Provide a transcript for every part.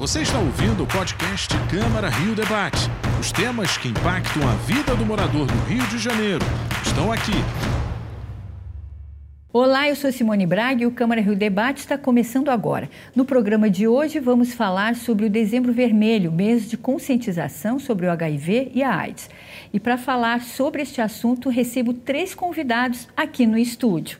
Você está ouvindo o podcast Câmara Rio Debate. Os temas que impactam a vida do morador do Rio de Janeiro estão aqui. Olá, eu sou Simone Braga e o Câmara Rio Debate está começando agora. No programa de hoje vamos falar sobre o Dezembro Vermelho, mês de conscientização sobre o HIV e a AIDS. E para falar sobre este assunto, recebo três convidados aqui no estúdio.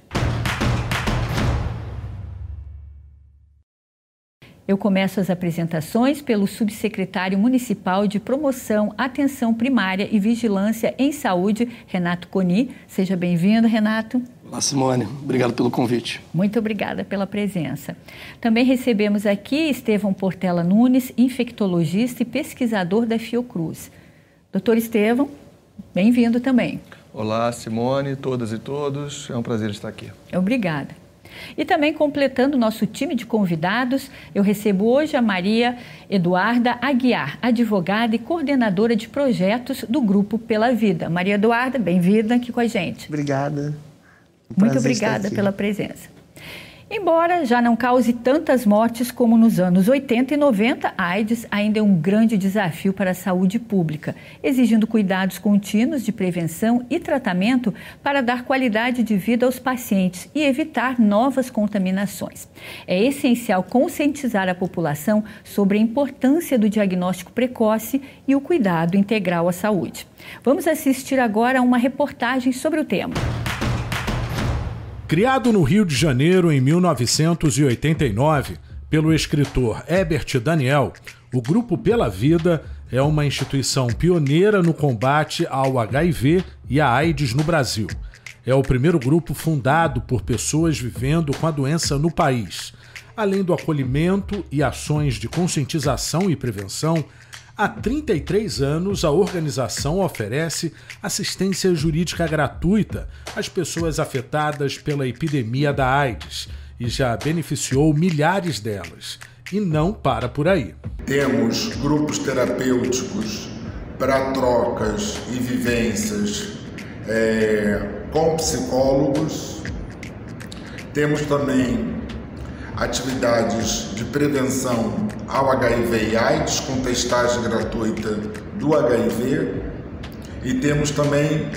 Eu começo as apresentações pelo subsecretário municipal de Promoção, Atenção Primária e Vigilância em Saúde, Renato Coni. Seja bem-vindo, Renato. Olá, Simone. Obrigado pelo convite. Muito obrigada pela presença. Também recebemos aqui Estevão Portela Nunes, infectologista e pesquisador da Fiocruz. Doutor Estevão, bem-vindo também. Olá, Simone, todas e todos. É um prazer estar aqui. Obrigada. E também completando o nosso time de convidados, eu recebo hoje a Maria Eduarda Aguiar, advogada e coordenadora de projetos do Grupo Pela Vida. Maria Eduarda, bem-vinda aqui com a gente. Obrigada. Um Muito obrigada pela presença. Embora já não cause tantas mortes como nos anos 80 e 90, a AIDS ainda é um grande desafio para a saúde pública, exigindo cuidados contínuos de prevenção e tratamento para dar qualidade de vida aos pacientes e evitar novas contaminações. É essencial conscientizar a população sobre a importância do diagnóstico precoce e o cuidado integral à saúde. Vamos assistir agora a uma reportagem sobre o tema. Criado no Rio de Janeiro em 1989 pelo escritor Herbert Daniel, o Grupo Pela Vida é uma instituição pioneira no combate ao HIV e à AIDS no Brasil. É o primeiro grupo fundado por pessoas vivendo com a doença no país. Além do acolhimento e ações de conscientização e prevenção, Há 33 anos, a organização oferece assistência jurídica gratuita às pessoas afetadas pela epidemia da AIDS e já beneficiou milhares delas. E não para por aí. Temos grupos terapêuticos para trocas e vivências é, com psicólogos. Temos também atividades de prevenção ao HIV e AIDS, com testagem gratuita do HIV, e temos também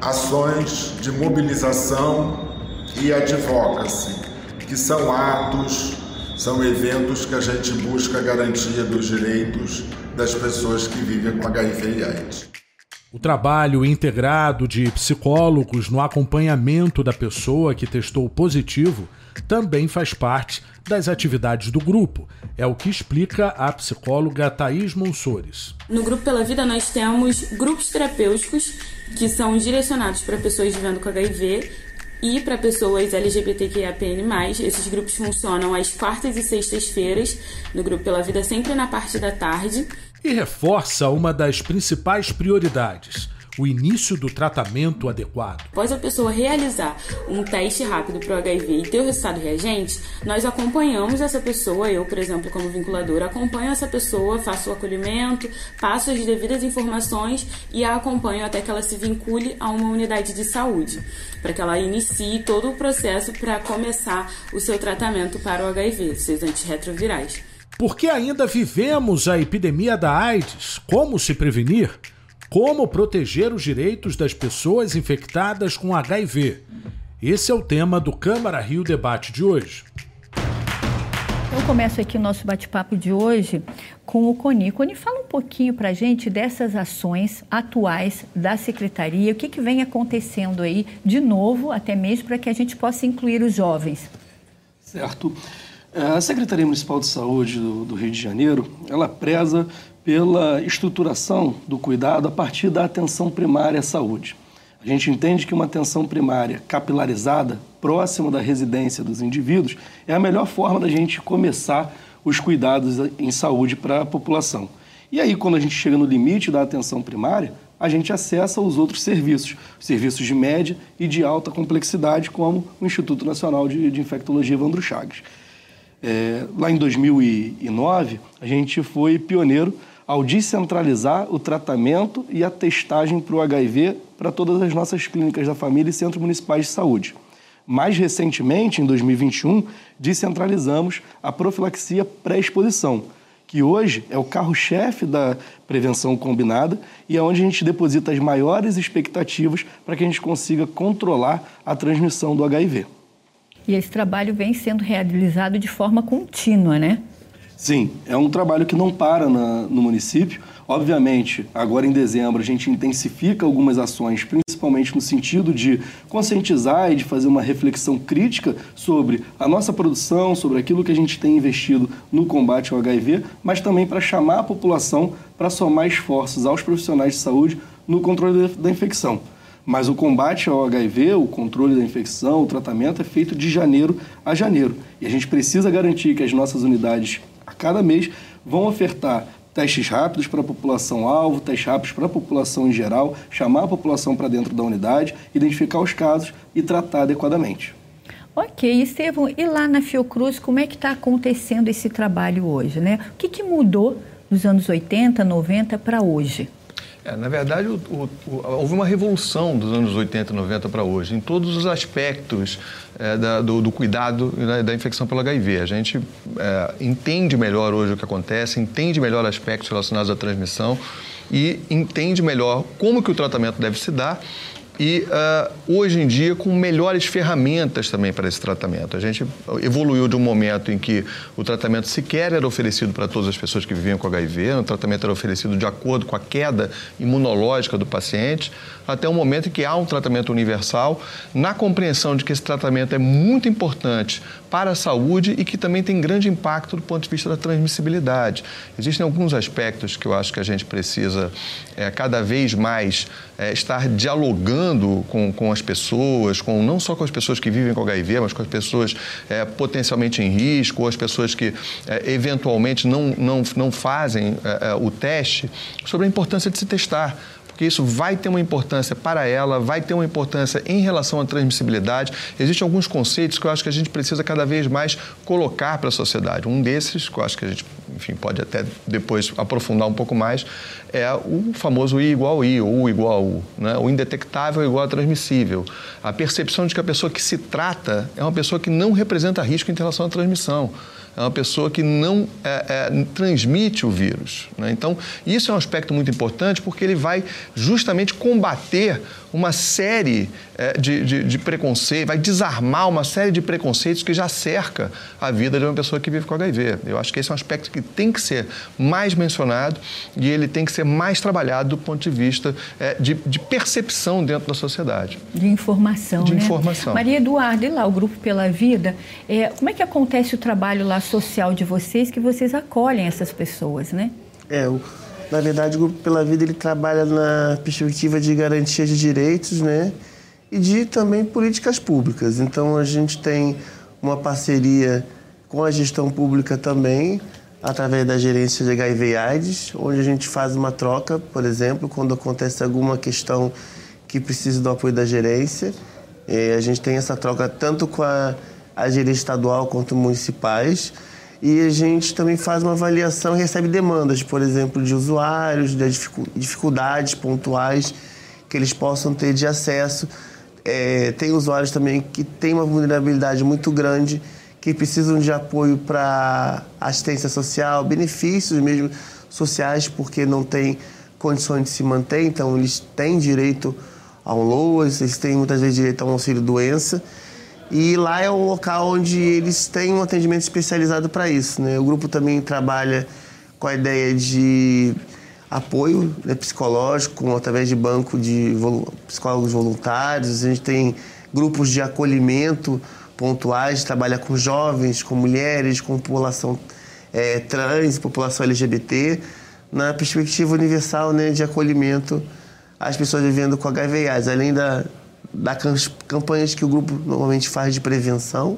ações de mobilização e advocacy, que são atos, são eventos que a gente busca a garantia dos direitos das pessoas que vivem com HIV e AIDS. O trabalho integrado de psicólogos no acompanhamento da pessoa que testou positivo também faz parte das atividades do grupo. É o que explica a psicóloga Thaís Monsores. No Grupo Pela Vida, nós temos grupos terapêuticos que são direcionados para pessoas vivendo com HIV e para pessoas LGBTQIAPN+. Esses grupos funcionam às quartas e sextas-feiras no Grupo Pela Vida, sempre na parte da tarde. E reforça uma das principais prioridades o início do tratamento adequado. Após a pessoa realizar um teste rápido para o HIV e ter o resultado reagente, nós acompanhamos essa pessoa, eu, por exemplo, como vinculadora, acompanho essa pessoa, faço o acolhimento, passo as devidas informações e a acompanho até que ela se vincule a uma unidade de saúde, para que ela inicie todo o processo para começar o seu tratamento para o HIV, seus antirretrovirais. Por que ainda vivemos a epidemia da AIDS? Como se prevenir? Como proteger os direitos das pessoas infectadas com HIV? Esse é o tema do Câmara Rio Debate de hoje. Eu começo aqui o nosso bate-papo de hoje com o Coni. Coni, fala um pouquinho para a gente dessas ações atuais da Secretaria, o que, que vem acontecendo aí de novo, até mesmo para que a gente possa incluir os jovens. Certo. É, a Secretaria Municipal de Saúde do, do Rio de Janeiro, ela preza pela estruturação do cuidado a partir da atenção primária à saúde. A gente entende que uma atenção primária capilarizada, próxima da residência dos indivíduos, é a melhor forma da gente começar os cuidados em saúde para a população. E aí, quando a gente chega no limite da atenção primária, a gente acessa os outros serviços, serviços de média e de alta complexidade, como o Instituto Nacional de, de Infectologia Evandro Chagas. É, lá em 2009, a gente foi pioneiro ao descentralizar o tratamento e a testagem para o HIV para todas as nossas clínicas da família e centros municipais de saúde. Mais recentemente, em 2021, descentralizamos a profilaxia pré-exposição, que hoje é o carro-chefe da prevenção combinada e é onde a gente deposita as maiores expectativas para que a gente consiga controlar a transmissão do HIV. E esse trabalho vem sendo realizado de forma contínua, né? Sim, é um trabalho que não para na, no município. Obviamente, agora em dezembro, a gente intensifica algumas ações, principalmente no sentido de conscientizar e de fazer uma reflexão crítica sobre a nossa produção, sobre aquilo que a gente tem investido no combate ao HIV, mas também para chamar a população para somar esforços aos profissionais de saúde no controle da infecção. Mas o combate ao HIV, o controle da infecção, o tratamento é feito de janeiro a janeiro. E a gente precisa garantir que as nossas unidades, a cada mês, vão ofertar testes rápidos para a população-alvo, testes rápidos para a população em geral, chamar a população para dentro da unidade, identificar os casos e tratar adequadamente. Ok, Estevam, e lá na Fiocruz, como é que está acontecendo esse trabalho hoje? Né? O que, que mudou dos anos 80, 90 para hoje? É, na verdade, o, o, o, houve uma revolução dos anos 80 e 90 para hoje, em todos os aspectos é, da, do, do, cuidado da, da, infecção pelo HIV. A gente é, entende melhor hoje o que acontece, entende melhor aspectos relacionados à transmissão e entende melhor como que o tratamento deve se dar e uh, hoje em dia com melhores ferramentas também para esse tratamento. A gente evoluiu de um momento em que o tratamento sequer era oferecido para todas as pessoas que viviam com HIV, o tratamento era oferecido de acordo com a queda imunológica do paciente, até um momento em que há um tratamento universal, na compreensão de que esse tratamento é muito importante para a saúde e que também tem grande impacto do ponto de vista da transmissibilidade. Existem alguns aspectos que eu acho que a gente precisa é, cada vez mais é, estar dialogando com, com as pessoas, com não só com as pessoas que vivem com HIV, mas com as pessoas é, potencialmente em risco, ou as pessoas que é, eventualmente não, não, não fazem é, é, o teste, sobre a importância de se testar porque isso vai ter uma importância para ela, vai ter uma importância em relação à transmissibilidade. Existem alguns conceitos que eu acho que a gente precisa cada vez mais colocar para a sociedade. Um desses, que eu acho que a gente, enfim, pode até depois aprofundar um pouco mais, é o famoso I igual I, ou U igual U, né? o indetectável é igual a transmissível. A percepção de que a pessoa que se trata é uma pessoa que não representa risco em relação à transmissão é uma pessoa que não é, é, transmite o vírus. Né? Então, isso é um aspecto muito importante porque ele vai justamente combater uma série é, de, de, de preconceitos, vai desarmar uma série de preconceitos que já cerca a vida de uma pessoa que vive com HIV. Eu acho que esse é um aspecto que tem que ser mais mencionado e ele tem que ser mais trabalhado do ponto de vista é, de, de, percepção dentro da sociedade. De informação, De né? informação. Maria Eduarda, e lá o Grupo Pela Vida, é, como é que acontece o trabalho lá social de vocês, que vocês acolhem essas pessoas, né? É, o na verdade, o Grupo Pela Vida ele trabalha na perspectiva de garantia de direitos, né? E de também políticas públicas. Então, a gente tem uma parceria com a gestão pública também, através da gerência de HIV AIDS, onde a gente faz uma troca, por exemplo, quando acontece alguma questão que precisa do apoio da gerência. a gente tem essa troca tanto com a, a gerência estadual quanto municipais e a gente também faz uma avaliação e recebe demandas, por exemplo, de usuários, de dificuldades pontuais que eles possam ter de acesso. É, tem usuários também que têm uma vulnerabilidade muito grande, que precisam de apoio para assistência social, benefícios mesmo sociais, porque não têm condições de se manter, então eles têm direito a um LOAS, eles têm muitas vezes direito a um auxílio-doença. E lá é um local onde eles têm um atendimento especializado para isso. Né? O grupo também trabalha com a ideia de apoio né, psicológico através de banco de psicólogos voluntários. A gente tem grupos de acolhimento pontuais, trabalha com jovens, com mulheres, com população é, trans, população LGBT, na perspectiva universal né, de acolhimento às pessoas vivendo com HIV AIDS, além da da campanhas que o grupo normalmente faz de prevenção,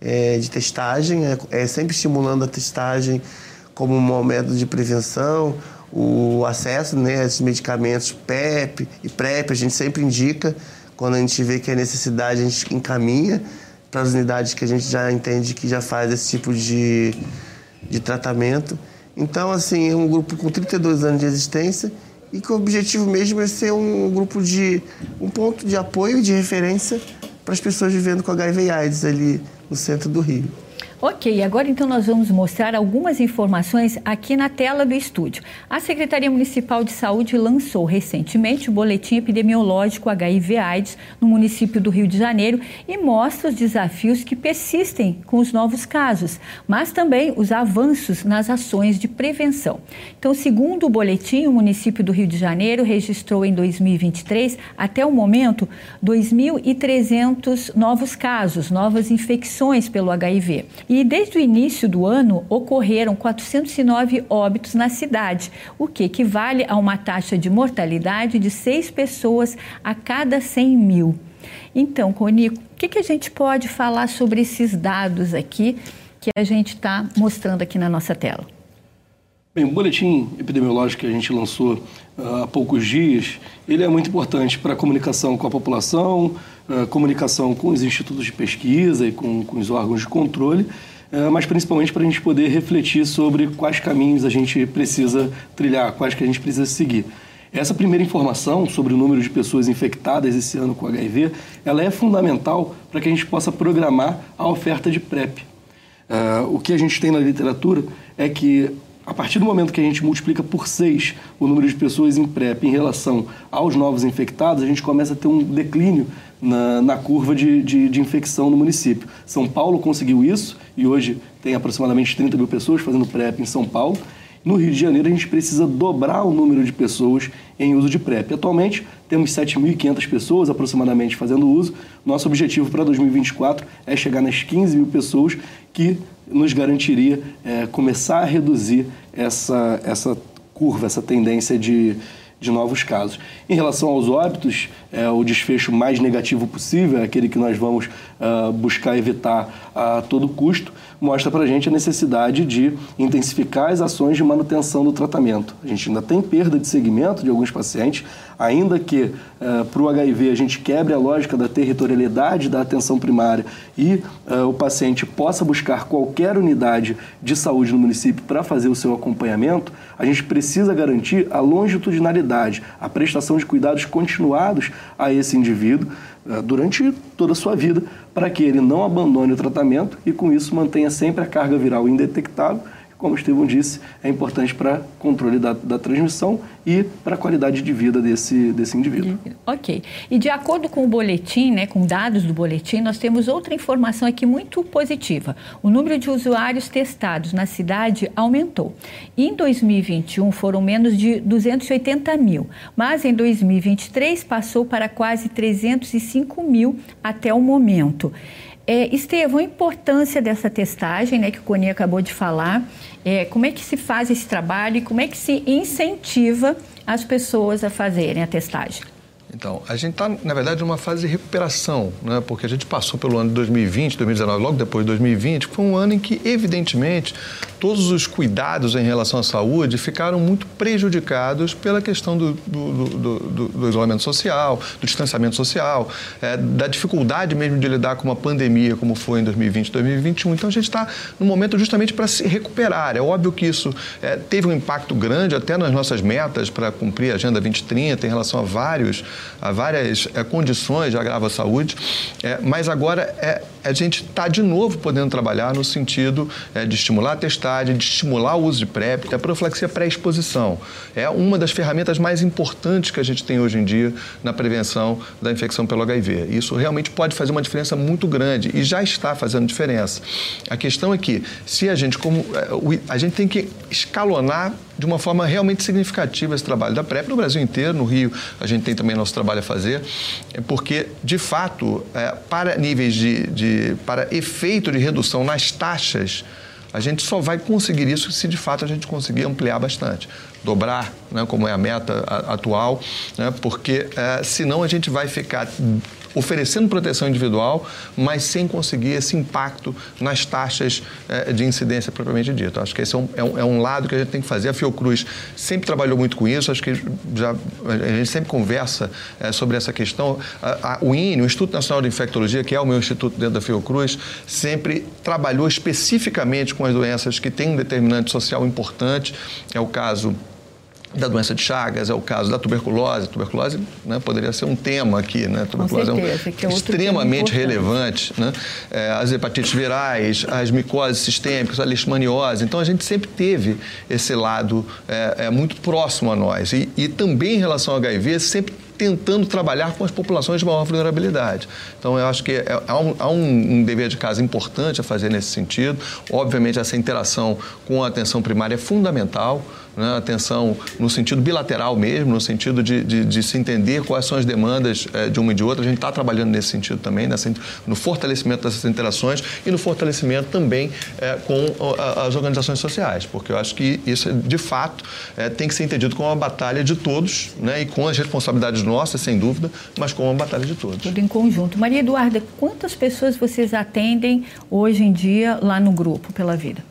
é, de testagem, é, é, sempre estimulando a testagem como um método de prevenção, o acesso né, a esses medicamentos PEP e PrEP, a gente sempre indica, quando a gente vê que é necessidade, a gente encaminha para as unidades que a gente já entende que já faz esse tipo de, de tratamento. Então, assim, é um grupo com 32 anos de existência e que o objetivo mesmo é ser um grupo de um ponto de apoio e de referência para as pessoas vivendo com HIV e AIDS ali no centro do Rio. Ok, agora então nós vamos mostrar algumas informações aqui na tela do estúdio. A Secretaria Municipal de Saúde lançou recentemente o Boletim Epidemiológico HIV-AIDS no município do Rio de Janeiro e mostra os desafios que persistem com os novos casos, mas também os avanços nas ações de prevenção. Então, segundo o boletim, o município do Rio de Janeiro registrou em 2023, até o momento, 2.300 novos casos, novas infecções pelo HIV. E desde o início do ano ocorreram 409 óbitos na cidade, o que equivale a uma taxa de mortalidade de seis pessoas a cada 100 mil. Então, Conico, o que, que a gente pode falar sobre esses dados aqui que a gente está mostrando aqui na nossa tela? Bem, o boletim epidemiológico que a gente lançou uh, há poucos dias, ele é muito importante para a comunicação com a população, uh, comunicação com os institutos de pesquisa e com, com os órgãos de controle, uh, mas principalmente para a gente poder refletir sobre quais caminhos a gente precisa trilhar, quais que a gente precisa seguir. Essa primeira informação sobre o número de pessoas infectadas esse ano com HIV, ela é fundamental para que a gente possa programar a oferta de PrEP. o que a gente tem na literatura é que a partir do momento que a gente multiplica por 6 o número de pessoas em PrEP em relação aos novos infectados, a gente começa a ter um declínio na, na curva de, de, de, infecção no município. São Paulo conseguiu isso e hoje tem aproximadamente 30 mil pessoas fazendo PrEP em São Paulo. No Rio de Janeiro, a gente precisa dobrar o número de pessoas em uso de PrEP. Atualmente, temos 7.500 pessoas aproximadamente fazendo uso. Nosso objetivo para 2024 é chegar nas 15 mil pessoas que nos garantiria é, começar a reduzir essa, essa curva, essa tendência de, de novos casos. Em relação aos óbitos, é, o desfecho mais negativo possível, é aquele que nós vamos uh, buscar evitar a todo custo, mostra para a gente a necessidade de intensificar as ações de manutenção do tratamento. A gente ainda tem perda de segmento de alguns pacientes, ainda que uh, para o HIV a gente quebre a lógica da territorialidade da atenção primária e uh, o paciente possa buscar qualquer unidade de saúde no município para fazer o seu acompanhamento, a gente precisa garantir a longitudinalidade, a prestação de cuidados continuados a esse indivíduo durante toda a sua vida, para que ele não abandone o tratamento e com isso mantenha sempre a carga viral indetectável como o Estevão disse, é importante para controle da, da transmissão e para a qualidade de vida desse, desse indivíduo. Ok. E de acordo com o boletim, né, com dados do boletim, nós temos outra informação aqui muito positiva. O número de usuários testados na cidade aumentou. Em 2021 foram menos de 280 mil, mas em 2023 passou para quase 305 mil até o momento. É, a importância dessa testagem, né, que o Coni acabou de falar, é, como é que se faz esse trabalho e como é que se incentiva as pessoas a fazerem a testagem? Então, a gente está, na verdade, numa fase de recuperação, né? porque a gente passou pelo ano de 2020, 2019, logo depois de 2020, foi um ano em que, evidentemente, todos os cuidados em relação à saúde ficaram muito prejudicados pela questão do, do, do, do isolamento social, do distanciamento social, é, da dificuldade mesmo de lidar com uma pandemia como foi em 2020, 2021. Então a gente está no momento justamente para se recuperar. É óbvio que isso é, teve um impacto grande até nas nossas metas para cumprir a Agenda 2030 em relação a vários, a várias é, condições de agravo à saúde, é, mas agora é, a gente está de novo podendo trabalhar no sentido é, de estimular a testar de estimular o uso de PrEP, a profilaxia pré-exposição. É uma das ferramentas mais importantes que a gente tem hoje em dia na prevenção da infecção pelo HIV. Isso realmente pode fazer uma diferença muito grande e já está fazendo diferença. A questão é que, se a gente, como é, a gente tem que escalonar de uma forma realmente significativa esse trabalho da PrEP no Brasil inteiro, no Rio a gente tem também nosso trabalho a fazer, é porque, de fato, é, para níveis de, de, para efeito de redução nas taxas a gente só vai conseguir isso se de fato a gente conseguir ampliar bastante, dobrar, né, como é a meta atual, né, porque é, senão a gente vai ficar oferecendo proteção individual, mas sem conseguir esse impacto nas taxas eh, de incidência propriamente dito. Acho que esse é um, é um, é um, lado que a gente tem que fazer. A Fiocruz sempre trabalhou muito com isso, acho que já, a gente sempre conversa eh, sobre essa questão. A, a, o INE, o Instituto Nacional de Infectologia, que é o meu instituto dentro da Fiocruz, sempre trabalhou especificamente com as doenças que têm um determinante social importante. É o caso da doença de Chagas, é o caso da tuberculose. A tuberculose né, poderia ser um tema aqui, né? A tuberculose certeza, é, um, é extremamente relevante. Né? É, as hepatites virais, as micoses sistêmicas, a leishmaniose. Então, a gente sempre teve esse lado é, é muito próximo a nós. E, e também em relação ao HIV, sempre tentando trabalhar com as populações de maior vulnerabilidade. Então, eu acho que é, há, um, há um, dever de casa importante a fazer nesse sentido. Obviamente, essa interação com a atenção primária é fundamental né, atenção no sentido bilateral mesmo, no sentido de, de, de se entender quais são as demandas é, de uma e de outra. A gente está trabalhando nesse sentido também, nessa, no fortalecimento dessas interações e no fortalecimento também é, com as organizações sociais, porque eu acho que isso, de fato, é, tem que ser entendido como uma batalha de todos né, e com as responsabilidades nossas, sem dúvida, mas como uma batalha de todos. Tudo em conjunto. Maria Eduarda, quantas pessoas vocês atendem hoje em dia lá no grupo Pela Vida?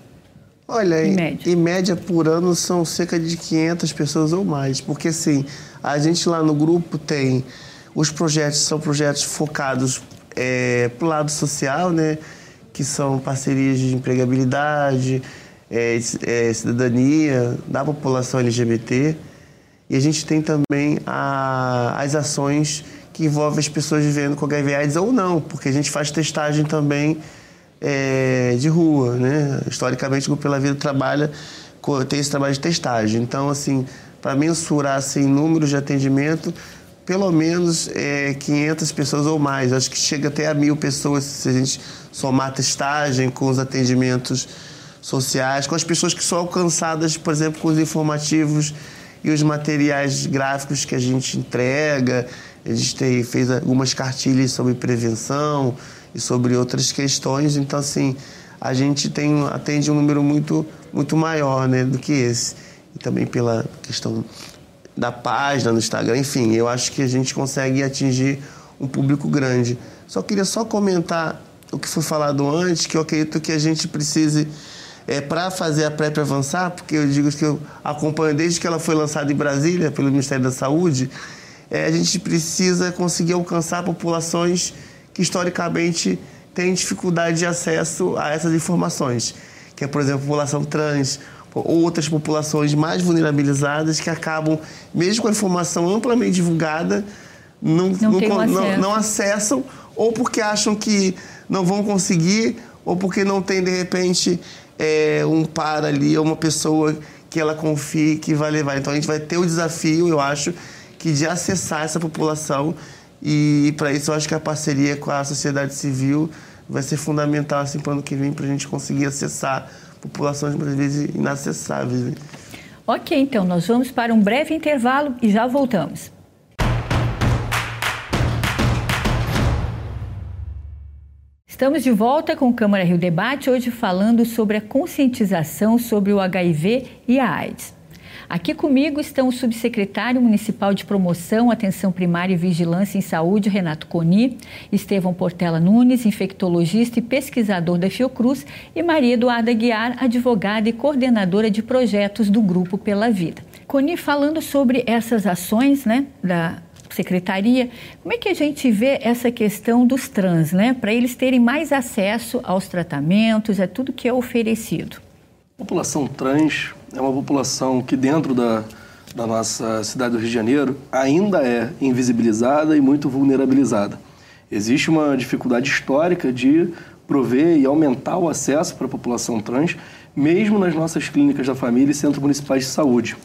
Olha, em, média. em média por ano são cerca de 500 pessoas ou mais, porque assim, a gente lá no grupo tem os projetos, são projetos focados é, para o lado social, né? Que são parcerias de empregabilidade, é, é, cidadania da população LGBT. E a gente tem também a, as ações que envolvem as pessoas vivendo com HIV AIDS ou não, porque a gente faz testagem também é, de rua, né? Historicamente, o Grupo Pela Vida trabalha, tem esse trabalho de testagem. Então, assim, para mensurar assim, números de atendimento, pelo menos é, 500 pessoas ou mais. Acho que chega até a mil pessoas se a gente somar a testagem com os atendimentos sociais, com as pessoas que são alcançadas, por exemplo, com os informativos e os materiais gráficos que a gente entrega. A gente tem, fez algumas cartilhas sobre prevenção, e sobre outras questões. Então, assim, a gente tem, atende um número muito, muito maior né, do que esse. E também pela questão da página no Instagram, enfim, eu acho que a gente consegue atingir um público grande. Só queria só comentar o que foi falado antes, que eu acredito que a gente precise, é, para fazer a PrEP avançar, porque eu digo que eu acompanho desde que ela foi lançada em Brasília pelo Ministério da Saúde, é, a gente precisa conseguir alcançar populações que historicamente têm dificuldade de acesso a essas informações, que é, por exemplo, a população trans, ou outras populações mais vulnerabilizadas que acabam, mesmo com a informação amplamente divulgada, não, não, não, não, não acessam ou porque acham que não vão conseguir ou porque não tem, de repente, é, um par ali, uma pessoa que ela confie que vai levar. Então a gente vai ter o desafio, eu acho, que de acessar essa população e para isso eu acho que a parceria com a sociedade civil vai ser fundamental assim, para o ano que vem, para a gente conseguir acessar populações muitas vezes inacessáveis. Né? Ok, então nós vamos para um breve intervalo e já voltamos. Estamos de volta com o Câmara Rio Debate, hoje falando sobre a conscientização sobre o HIV e a AIDS. Aqui comigo estão o subsecretário municipal de Promoção, Atenção Primária e Vigilância em Saúde, Renato Coni, Estevão Portela Nunes, infectologista e pesquisador da Fiocruz, e Maria Eduarda Guiar, advogada e coordenadora de projetos do Grupo Pela Vida. Coni, falando sobre essas ações né, da secretaria, como é que a gente vê essa questão dos trans, né, para eles terem mais acesso aos tratamentos, a tudo que é oferecido? A população trans é uma população que dentro da, da nossa cidade do Rio de Janeiro ainda é invisibilizada e muito vulnerabilizada. Existe uma dificuldade histórica de prover e aumentar o acesso para a população trans, mesmo nas nossas clínicas da família e centros municipais de saúde.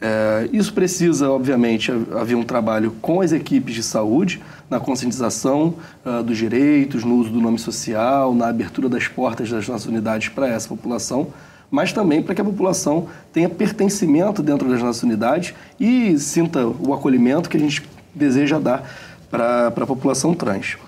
É, isso precisa, obviamente, haver um trabalho com as equipes de saúde na conscientização uh, dos direitos, no uso do nome social, na abertura das portas das nossas unidades para essa população, mas também para que a população tenha pertencimento dentro das nossas unidades e sinta o acolhimento que a gente deseja dar para a população trans.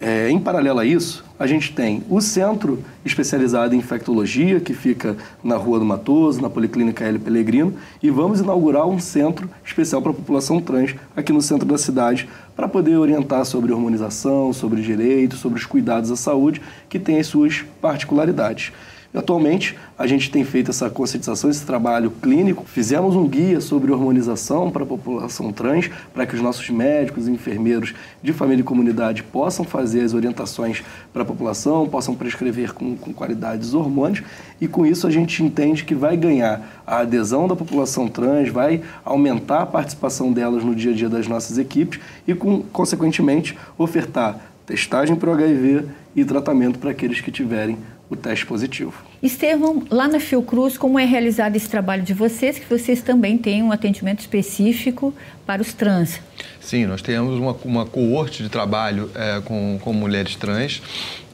É, em paralelo a isso, a gente tem o Centro Especializado em Infectologia, que fica na Rua do Matoso, na Policlínica L. Pellegrino, e vamos inaugurar um centro especial para a população trans aqui no centro da cidade, para poder orientar sobre hormonização, sobre direitos, sobre os cuidados à saúde, que tem as suas particularidades. Atualmente, a gente tem feito essa conscientização, esse trabalho clínico. Fizemos um guia sobre hormonização para a população trans, para que os nossos médicos e enfermeiros de família e comunidade possam fazer as orientações para a população, possam prescrever com, com os hormônios. E com isso a gente entende que vai ganhar a adesão da população trans, vai aumentar a participação delas no dia a dia das nossas equipes e, com, consequentemente, ofertar testagem para o HIV e tratamento para aqueles que tiverem o teste positivo. Estevão, lá na Fiocruz, como é realizado esse trabalho de vocês, que vocês também têm um atendimento específico para os trans? Sim, nós temos uma, uma coorte de trabalho é, com, com mulheres trans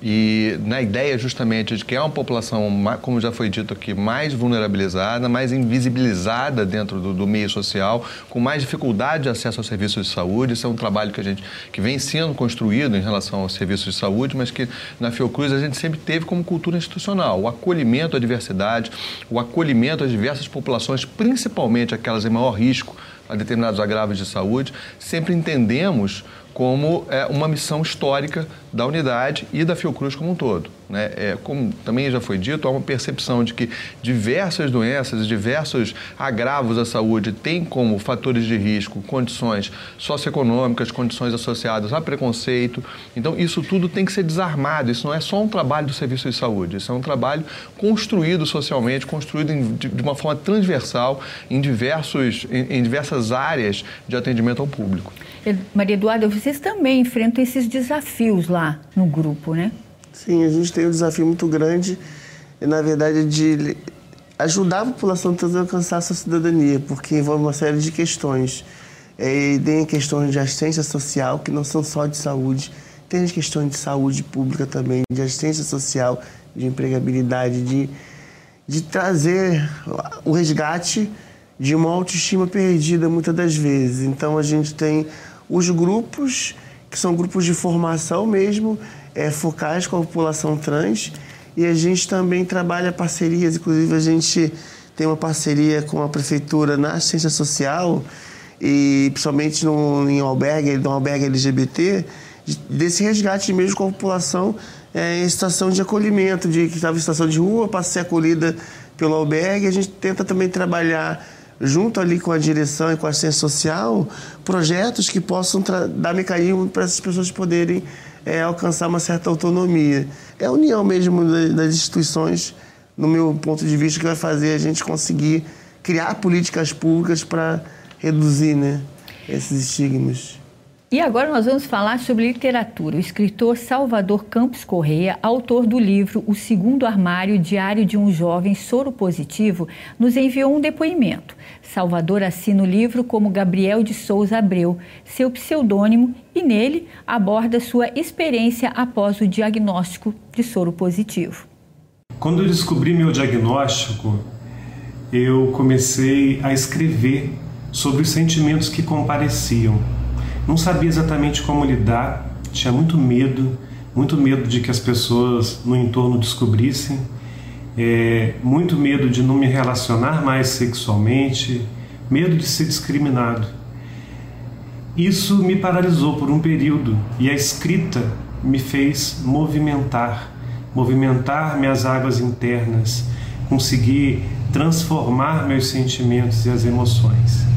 e na ideia justamente de que é uma população, como já foi dito aqui, mais vulnerabilizada, mais invisibilizada dentro do, do, meio social, com mais dificuldade de acesso aos serviços de saúde. Isso é um trabalho que a gente que vem sendo construído em relação aos serviços de saúde, mas que na Fiocruz a gente sempre teve como cultura institucional, o acolhimento à diversidade, o acolhimento às diversas populações, principalmente aquelas em maior risco a determinados agravos de saúde, sempre entendemos como é, uma missão histórica da unidade e da Fiocruz como um todo. Né? É, como também já foi dito, há uma percepção de que diversas doenças, diversos agravos à saúde têm como fatores de risco condições socioeconômicas, condições associadas a preconceito. Então, isso tudo tem que ser desarmado. Isso não é só um trabalho do serviço de saúde, isso é um trabalho construído socialmente, construído em, de, de, uma forma transversal em, diversos, em, em diversas áreas de atendimento ao público. Maria Eduarda, vocês também enfrentam esses desafios lá no grupo, né? Sim, a gente tem um desafio muito grande, na verdade, de ajudar a população a alcançar essa cidadania, porque envolve uma série de questões. É, tem questões de assistência social, que não são só de saúde, tem as questões de saúde pública também, de assistência social, de empregabilidade, de, de trazer o resgate de uma autoestima perdida muitas das vezes. Então a gente tem os grupos, que são grupos de formação mesmo, é, focais com a população trans, e a gente também trabalha parcerias, inclusive a gente tem uma parceria com a prefeitura na assistência social, e principalmente no, em albergue, no albergue LGBT, desse resgate mesmo com a população é, em situação de acolhimento, de que estava em situação de rua, para ser acolhida pelo albergue. A gente tenta também trabalhar junto ali com a direção e com a assistência social, projetos que possam dar mecanismo para essas pessoas poderem é, alcançar uma certa autonomia. É a união mesmo das instituições, no meu ponto de vista, que vai fazer a gente conseguir criar políticas públicas para reduzir né, esses estigmas. E agora nós vamos falar sobre literatura. O escritor Salvador Campos Correia, autor do livro O Segundo Armário, Diário de um Jovem Soro Positivo, nos enviou um depoimento. Salvador assina o livro como Gabriel de Souza Abreu, seu pseudônimo, e nele aborda sua experiência após o diagnóstico de soro positivo. Quando eu descobri meu diagnóstico, eu comecei a escrever sobre os sentimentos que compareciam não sabia exatamente como lidar, tinha muito medo, muito medo de que as pessoas no entorno descobrissem, é, muito medo de não me relacionar mais sexualmente, medo de ser discriminado. Isso me paralisou por um período e a escrita me fez movimentar, movimentar minhas águas internas, conseguir transformar meus sentimentos e as emoções.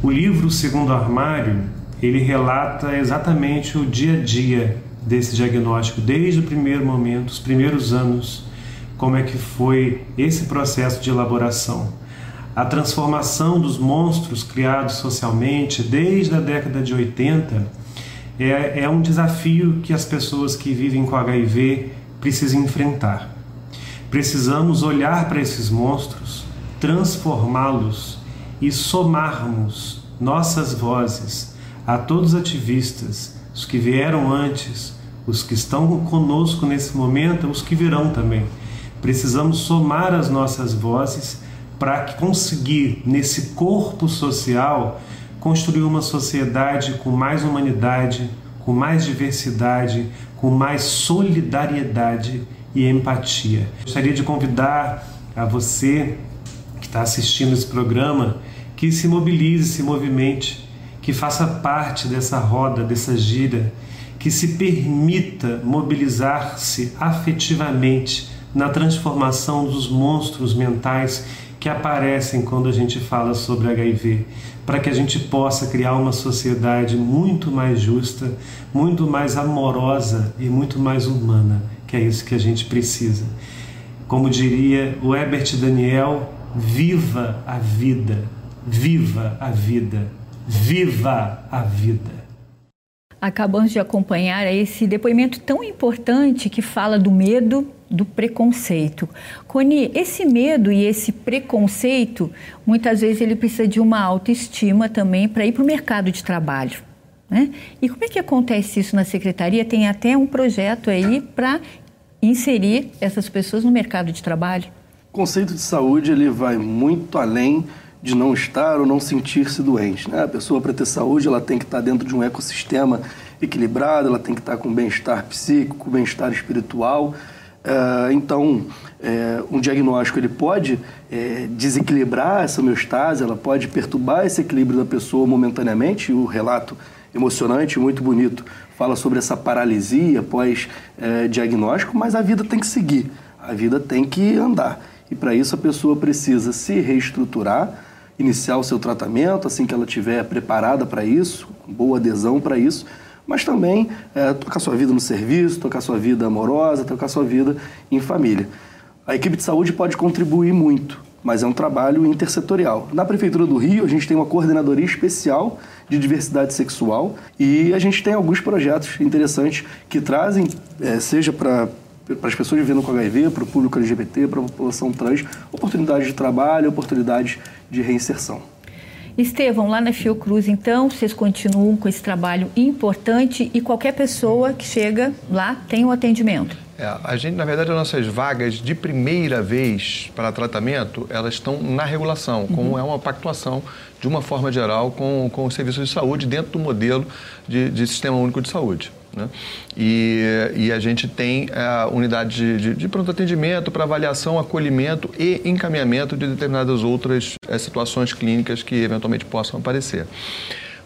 O livro Segundo Armário, ele relata exatamente o dia a dia desse diagnóstico, desde o primeiro momento, os primeiros anos, como é que foi esse processo de elaboração. A transformação dos monstros criados socialmente desde a década de 80 é, é um desafio que as pessoas que vivem com HIV precisam enfrentar. Precisamos olhar para esses monstros, transformá-los e somarmos nossas vozes a todos os ativistas, os que vieram antes, os que estão conosco nesse momento, os que virão também. Precisamos somar as nossas vozes para conseguir, nesse corpo social, construir uma sociedade com mais humanidade, com mais diversidade, com mais solidariedade e empatia. Gostaria de convidar a você que está assistindo esse programa que se mobilize, se movimente, que faça parte dessa roda, dessa gira, que se permita mobilizar-se afetivamente na transformação dos monstros mentais que aparecem quando a gente fala sobre HIV, para que a gente possa criar uma sociedade muito mais justa, muito mais amorosa e muito mais humana, que é isso que a gente precisa. Como diria o Herbert Daniel, viva a vida, viva a vida, viva a vida. Acabamos de acompanhar esse depoimento tão importante que fala do medo, do preconceito. Coni, esse medo e esse preconceito, muitas vezes ele precisa de uma autoestima também para ir para o mercado de trabalho. Né? E como é que acontece isso na secretaria? Tem até um projeto aí para inserir essas pessoas no mercado de trabalho. Conceito de saúde ele vai muito além de não estar ou não sentir-se doente. Né? A pessoa, para ter saúde, ela tem que estar dentro de um ecossistema equilibrado, ela tem que estar com bem-estar psíquico, bem-estar espiritual. Uh, então, é, um diagnóstico ele pode é, desequilibrar essa homeostase, ela pode perturbar esse equilíbrio da pessoa momentaneamente. O relato emocionante, muito bonito, fala sobre essa paralisia pós-diagnóstico, mas a vida tem que seguir, a vida tem que andar. E para isso a pessoa precisa se reestruturar, iniciar o seu tratamento assim que ela estiver preparada para isso, boa adesão para isso, mas também é, tocar sua vida no serviço, tocar sua vida amorosa, tocar sua vida em família. A equipe de saúde pode contribuir muito, mas é um trabalho intersetorial. Na Prefeitura do Rio, a gente tem uma coordenadoria especial de diversidade sexual e a gente tem alguns projetos interessantes que trazem, é, seja para para as pessoas vivendo com HIV, para o público LGBT, para a população trans, oportunidades de trabalho, oportunidades de reinserção. Estevão, lá na Fiocruz, então, vocês continuam com esse trabalho importante e qualquer pessoa que chega lá tem o um atendimento? É, a gente, na verdade, as nossas vagas de primeira vez para tratamento, elas estão na regulação, uhum. como é uma pactuação, de uma forma geral, com, com os serviços de saúde dentro do modelo de, de Sistema Único de Saúde. Né? E, e, a gente tem a unidade de, de, de pronto atendimento para avaliação, acolhimento e encaminhamento de determinadas outras é, situações clínicas que eventualmente possam aparecer.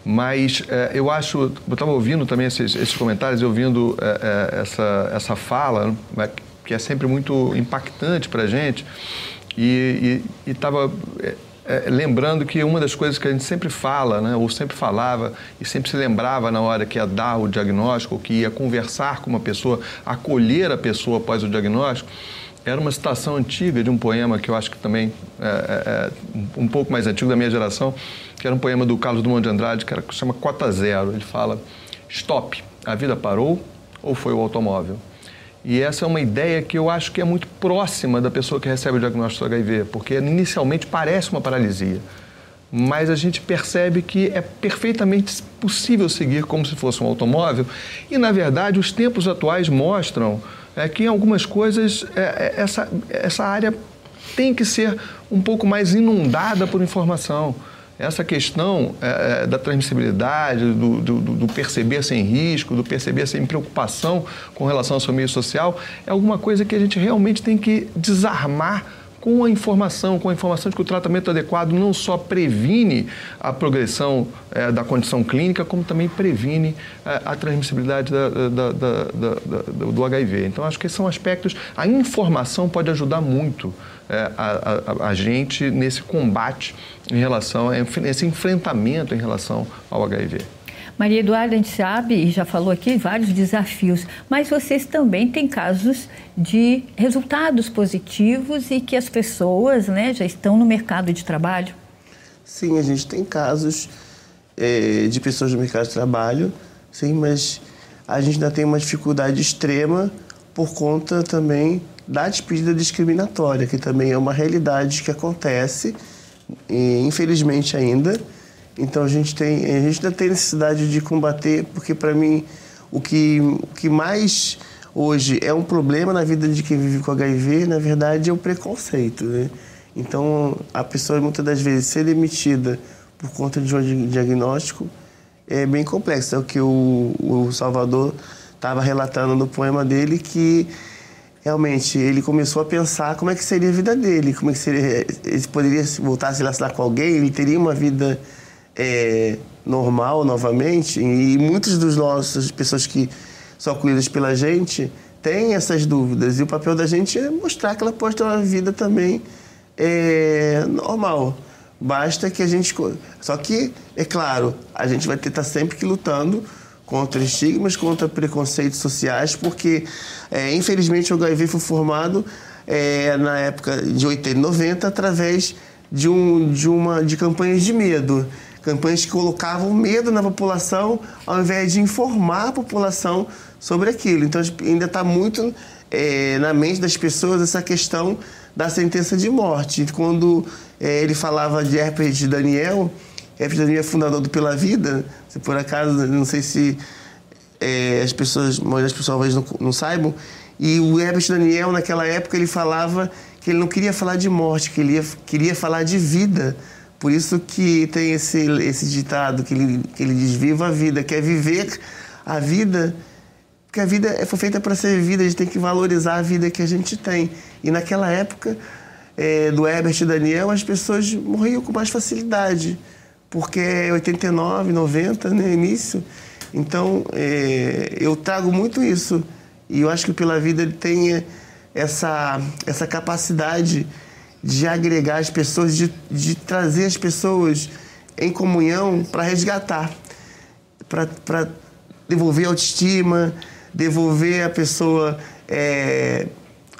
Mas é, eu acho, eu estava ouvindo também esses, esses comentários, ouvindo é, essa, essa fala, né, que é sempre muito impactante para a gente, e estava é, lembrando que uma das coisas que a gente sempre fala, né, ou sempre falava e sempre se lembrava na hora que ia dar o diagnóstico, que ia conversar com uma pessoa, acolher a pessoa após o diagnóstico, era uma citação antiga de um poema que eu acho que também é, é, é um pouco mais antigo da minha geração, que era um poema do Carlos Drummond de Andrade, que, era, que chama Cota Zero. Ele fala: Stop, a vida parou ou foi o automóvel? E essa é uma ideia que eu acho que é muito próxima da pessoa que recebe o diagnóstico do HIV, porque inicialmente parece uma paralisia, mas a gente percebe que é perfeitamente possível seguir como se fosse um automóvel. E, na verdade, os tempos atuais mostram é, que em algumas coisas é, é essa, essa área tem que ser um pouco mais inundada por informação essa questão é, é, da transmissibilidade, do, do, do, perceber sem risco, do perceber sem preocupação com relação ao seu meio social, é alguma coisa que a gente realmente tem que desarmar com a informação, com a informação de que o tratamento adequado não só previne a progressão é, da condição clínica, como também previne é, a transmissibilidade da, da, da, do HIV. Então, acho que esses são aspectos. A informação pode ajudar muito é, a, a, a, gente nesse combate em relação a esse enfrentamento em relação ao HIV. Maria Eduarda, a gente sabe e já falou aqui vários desafios, mas vocês também têm casos de resultados positivos e que as pessoas né, já estão no mercado de trabalho? Sim, a gente tem casos é, de pessoas no mercado de trabalho, sim, mas a gente ainda tem uma dificuldade extrema por conta também da despedida discriminatória, que também é uma realidade que acontece, infelizmente ainda. Então a gente tem, a gente ainda tem necessidade de combater, porque para mim o que, o que mais hoje é um problema na vida de quem vive com HIV, na verdade, é o preconceito. Né? Então a pessoa muitas das vezes ser demitida por conta de um diagnóstico é bem complexo. É o que o, o Salvador estava relatando no poema dele que realmente ele começou a pensar como é que seria a vida dele, como é que seria, ele poderia voltar a se relacionar com alguém, ele teria uma vida é, normal novamente. E muitas das nossas pessoas que são acolhidas pela gente tem essas dúvidas. E o papel da gente é mostrar que ela pode ter uma vida também é, normal. Basta que a gente. Só que, é claro, a gente vai ter estar tá sempre que lutando contra estigmas, contra preconceitos sociais, porque, é, infelizmente, o HIV foi formado é, na época de 80 e 90 através de, um, de, uma, de campanhas de medo. Campanhas que colocavam medo na população ao invés de informar a população sobre aquilo. Então, ainda está muito é, na mente das pessoas essa questão da sentença de morte. Quando é, ele falava de Herbert de Daniel, Herbert Daniel é fundador do Pela Vida, se por acaso, não sei se é, as pessoas, as pessoas talvez não, não saibam, e o Herbert Daniel, naquela época, ele falava que ele não queria falar de morte, que ele ia, queria falar de vida. Por isso que tem esse, esse ditado que ele, que ele diz, viva a vida, quer viver a vida porque a vida foi feita para ser vivida, a gente tem que valorizar a vida que a gente tem. E naquela época é, do Herbert e Daniel, as pessoas morriam com mais facilidade, porque é 89, 90, né, início. Então, é, eu trago muito isso. E eu acho que Pela Vida ele tem essa, essa capacidade de agregar as pessoas, de, de trazer as pessoas em comunhão para resgatar, para devolver a autoestima, devolver a pessoa é,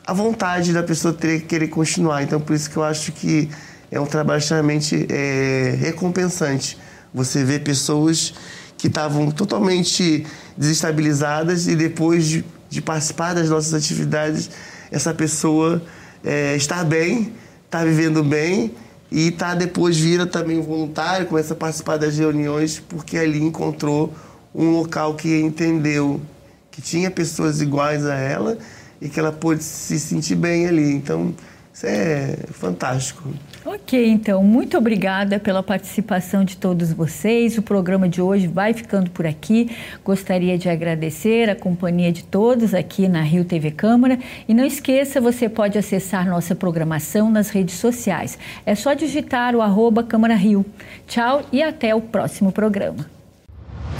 a vontade da pessoa ter querer continuar. Então, por isso que eu acho que é um trabalho extremamente é, recompensante. Você vê pessoas que estavam totalmente desestabilizadas e depois de, de, participar das nossas atividades, essa pessoa é, está bem, está vivendo bem e tá depois vira também voluntário, começa a participar das reuniões porque ali encontrou um local que entendeu que tinha pessoas iguais a ela e que ela pôde se sentir bem ali. Então, isso é fantástico. Ok, então, muito obrigada pela participação de todos vocês. O programa de hoje vai ficando por aqui. Gostaria de agradecer a companhia de todos aqui na Rio TV Câmara. E não esqueça, você pode acessar nossa programação nas redes sociais. É só digitar o arroba Câmara Rio. Tchau e até o próximo programa.